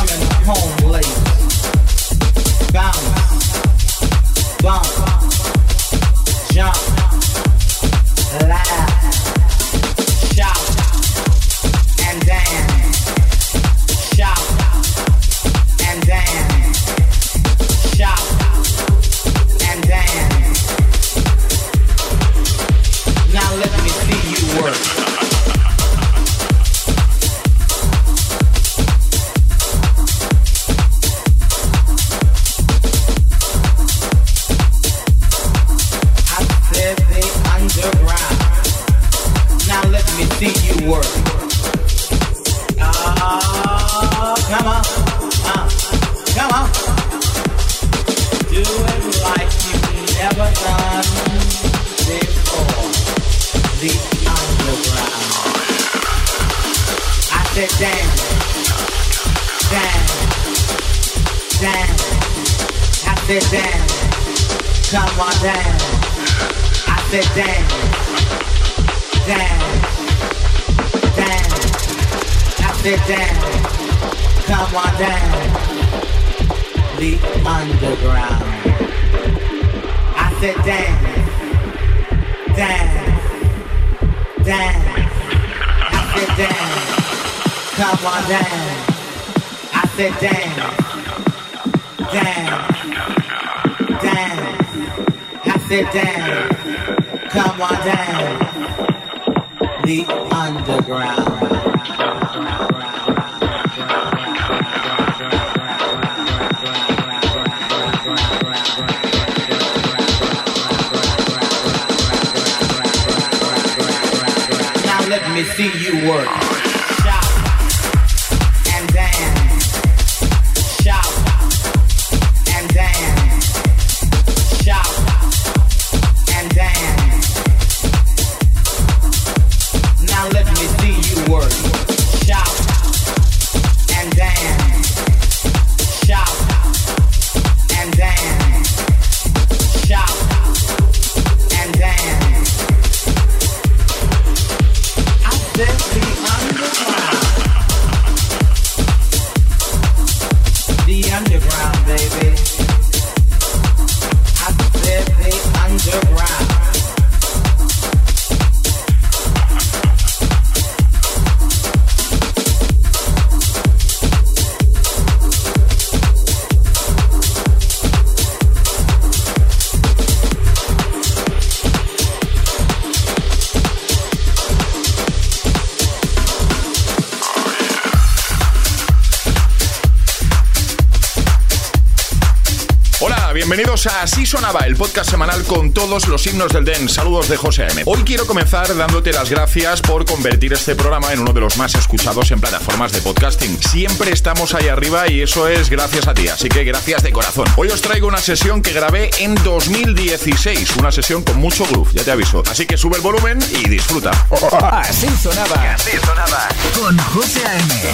coming home late. Bound, bound. Sit down. Come on down. The underground. see you work. Así sonaba el podcast semanal con todos los himnos del Den. Saludos de José M. Hoy quiero comenzar dándote las gracias por convertir este programa en uno de los más escuchados en plataformas de podcasting. Siempre estamos ahí arriba y eso es gracias a ti, así que gracias de corazón. Hoy os traigo una sesión que grabé en 2016, una sesión con mucho groove, ya te aviso. Así que sube el volumen y disfruta. Así sonaba. Así sonaba. Con José M.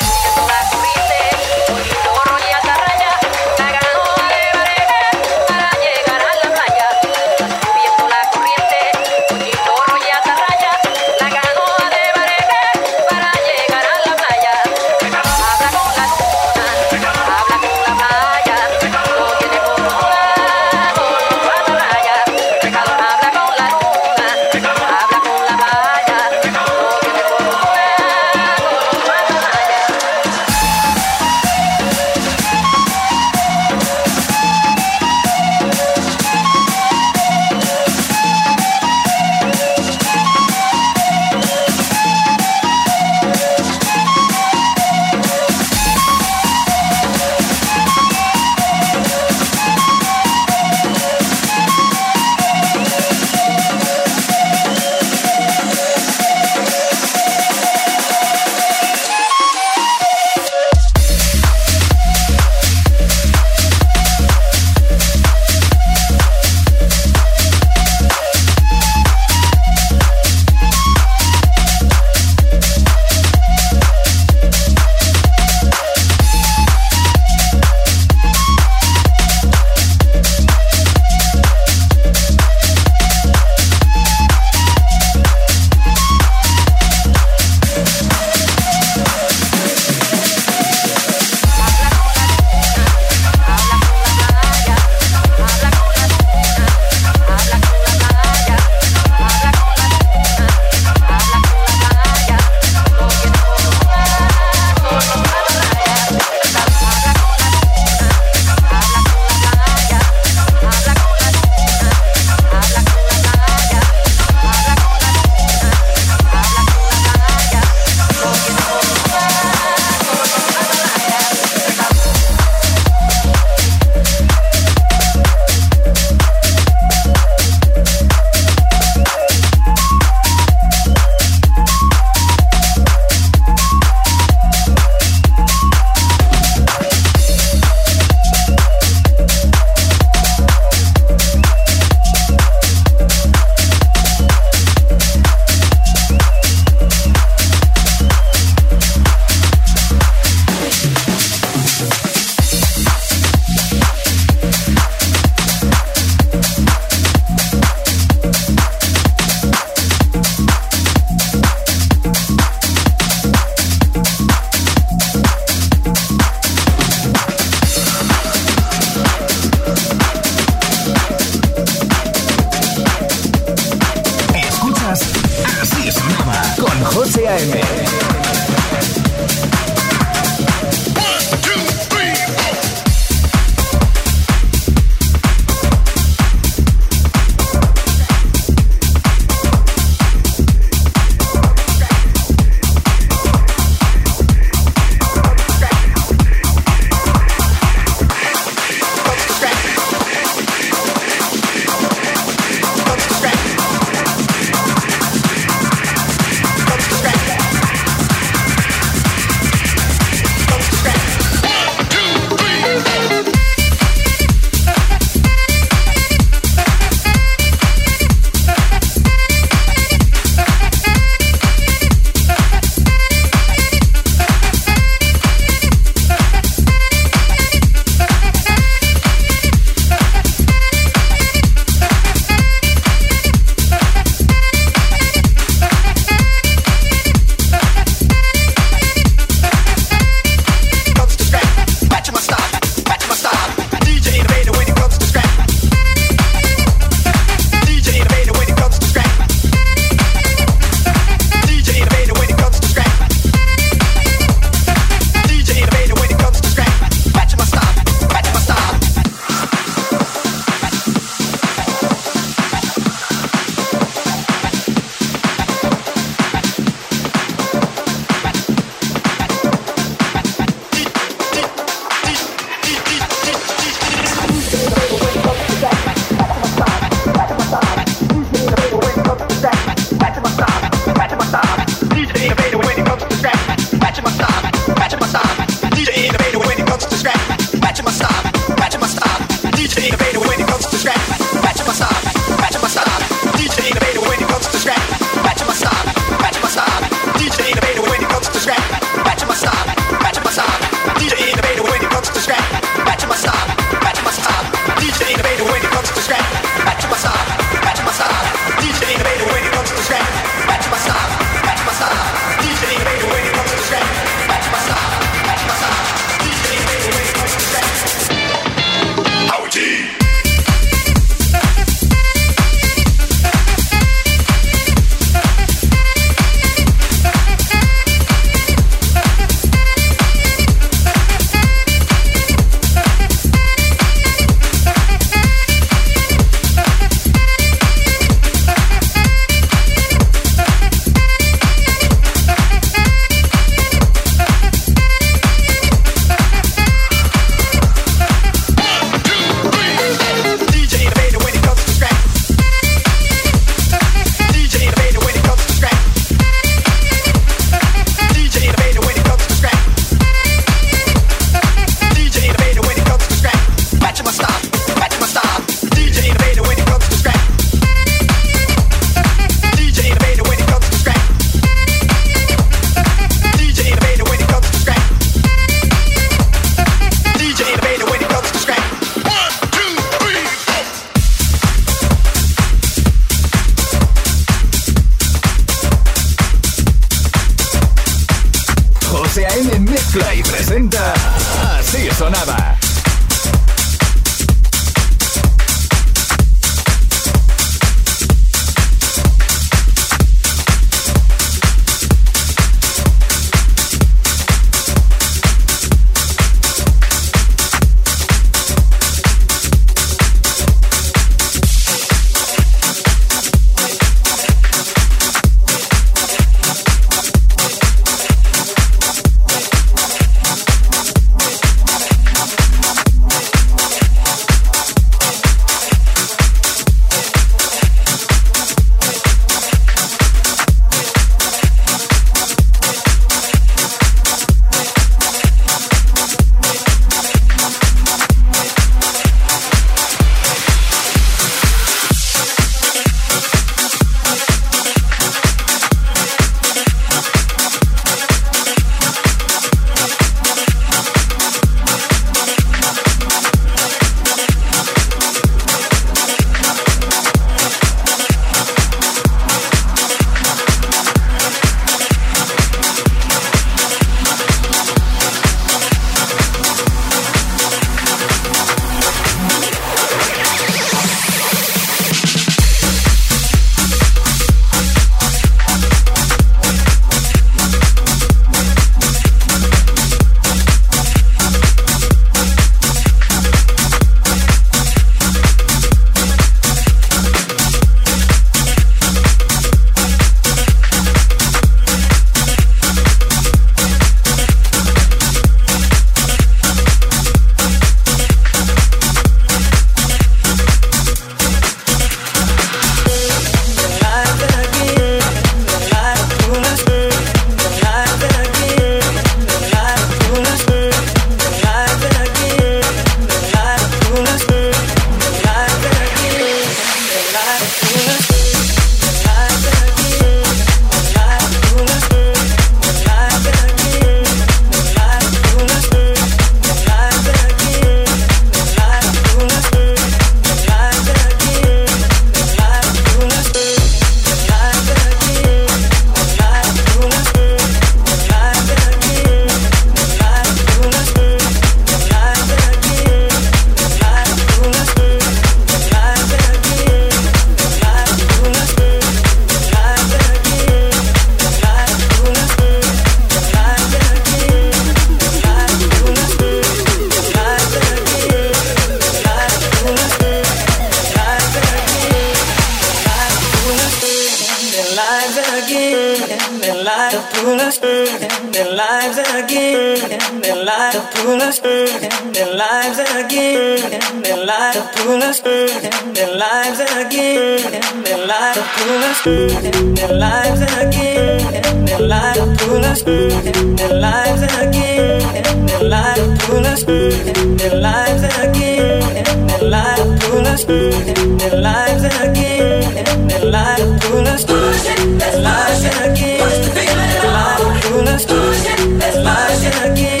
us, their lives in a game, their lives pull us, their lives again. their lives pull us, their lives again. their lives pull us, their lives in a game, their lives pull us, their lives in a game, their lives pull us, their lives in a game,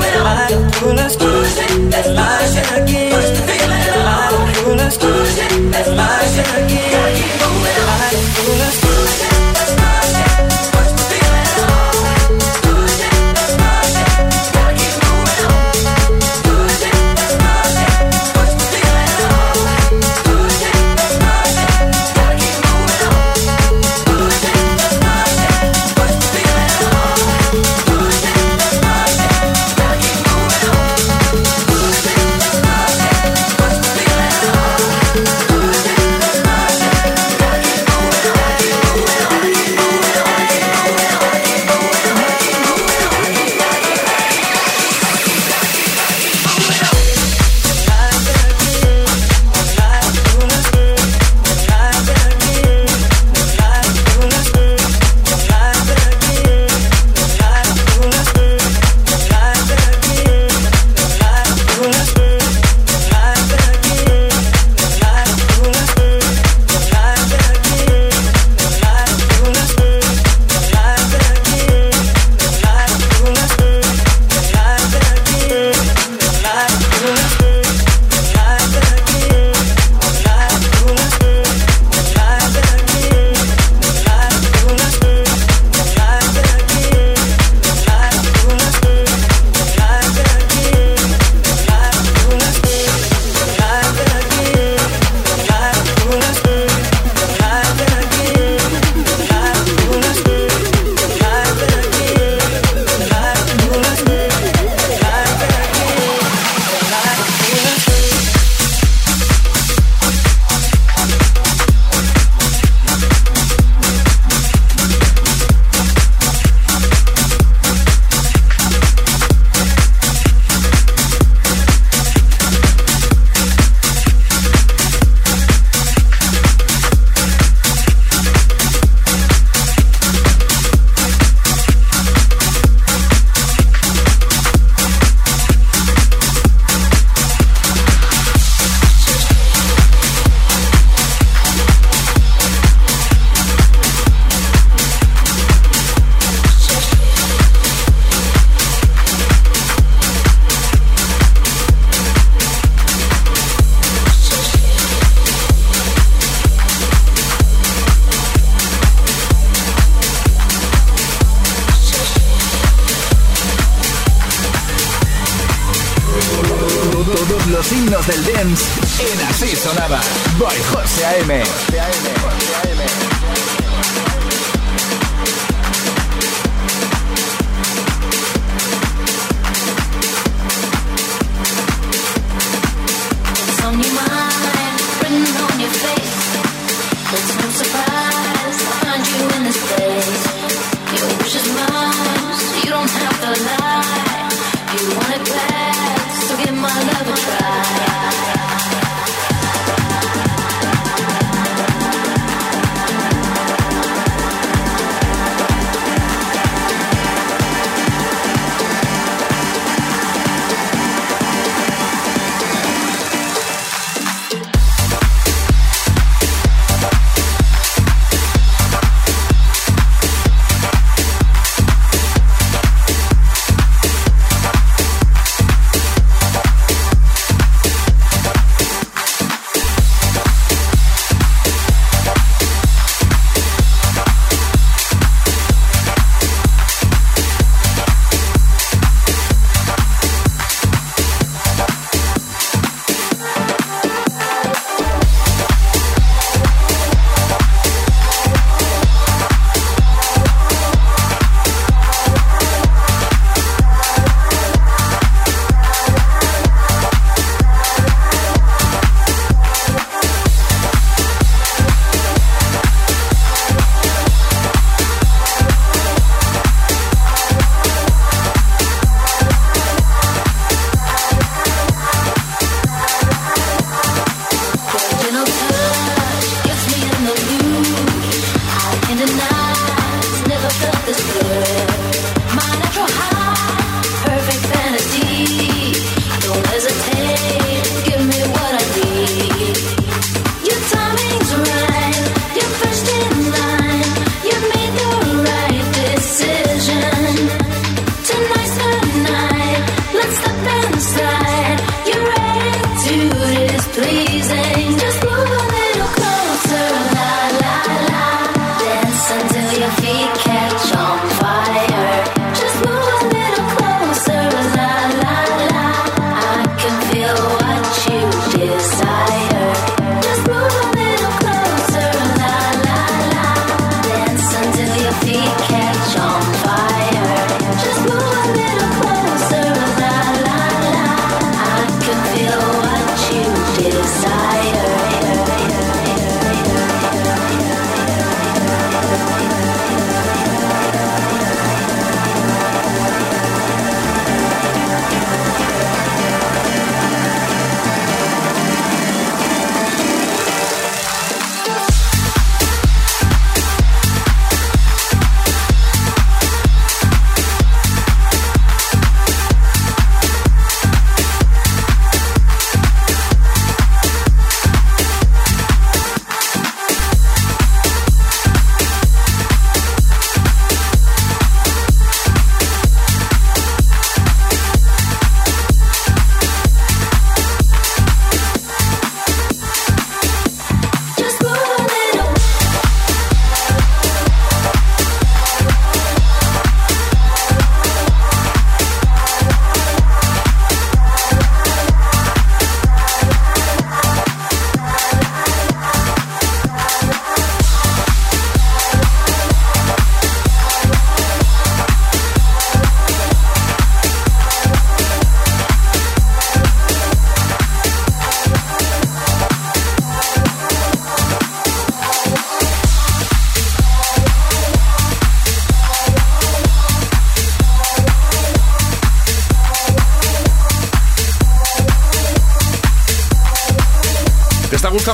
their lives pull us, their lives in a game, their lives pull us, their lives in a game.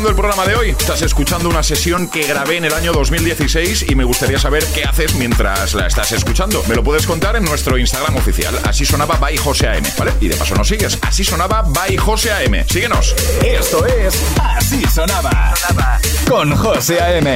El programa de hoy? Estás escuchando una sesión que grabé en el año 2016 y me gustaría saber qué haces mientras la estás escuchando. Me lo puedes contar en nuestro Instagram oficial. Así sonaba by José AM, ¿vale? Y de paso nos sigues. Así sonaba by José AM. Síguenos. Esto es Así sonaba con José AM.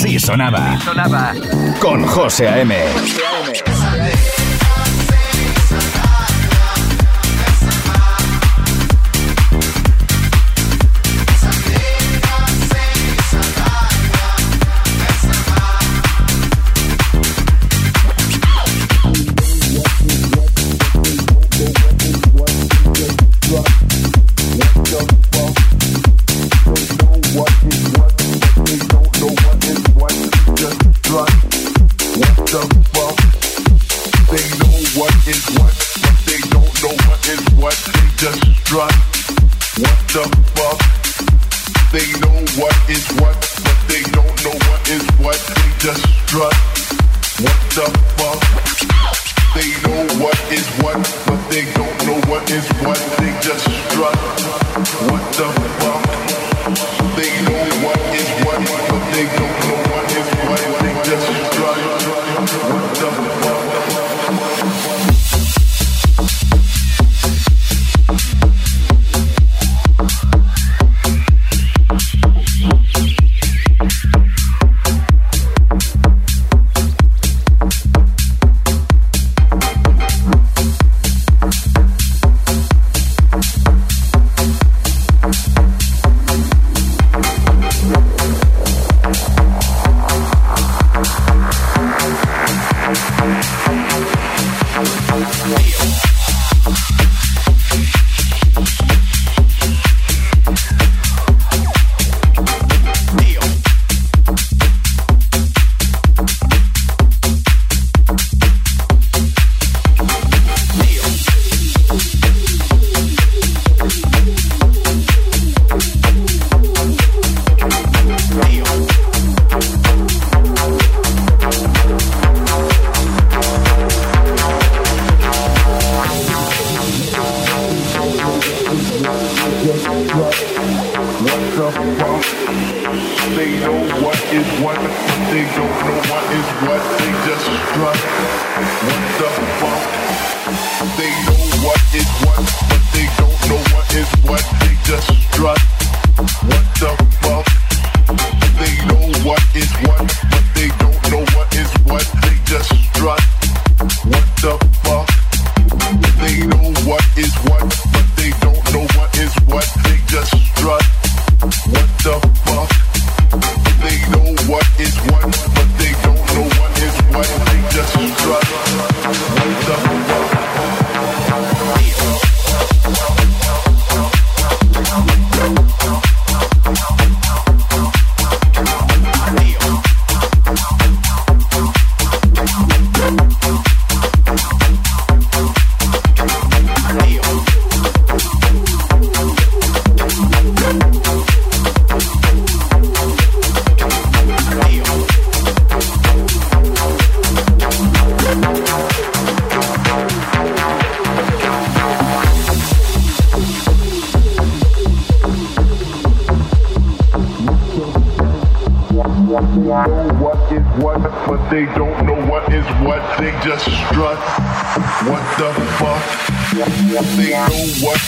Así sonaba. Con José A.M. José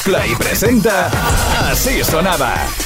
A.M. mezcla y presenta Así Sonaba.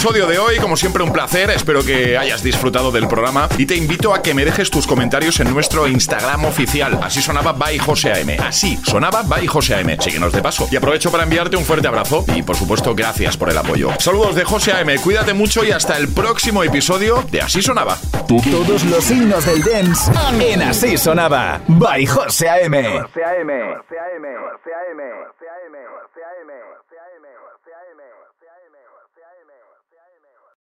Episodio de hoy, como siempre un placer, espero que hayas disfrutado del programa y te invito a que me dejes tus comentarios en nuestro Instagram oficial. Así sonaba by José AM. Así sonaba by José AM. Síguenos de paso. Y aprovecho para enviarte un fuerte abrazo y por supuesto gracias por el apoyo. Saludos de José AM, cuídate mucho y hasta el próximo episodio de Así sonaba. Todos los signos del dance en Así sonaba by José AM. José AM.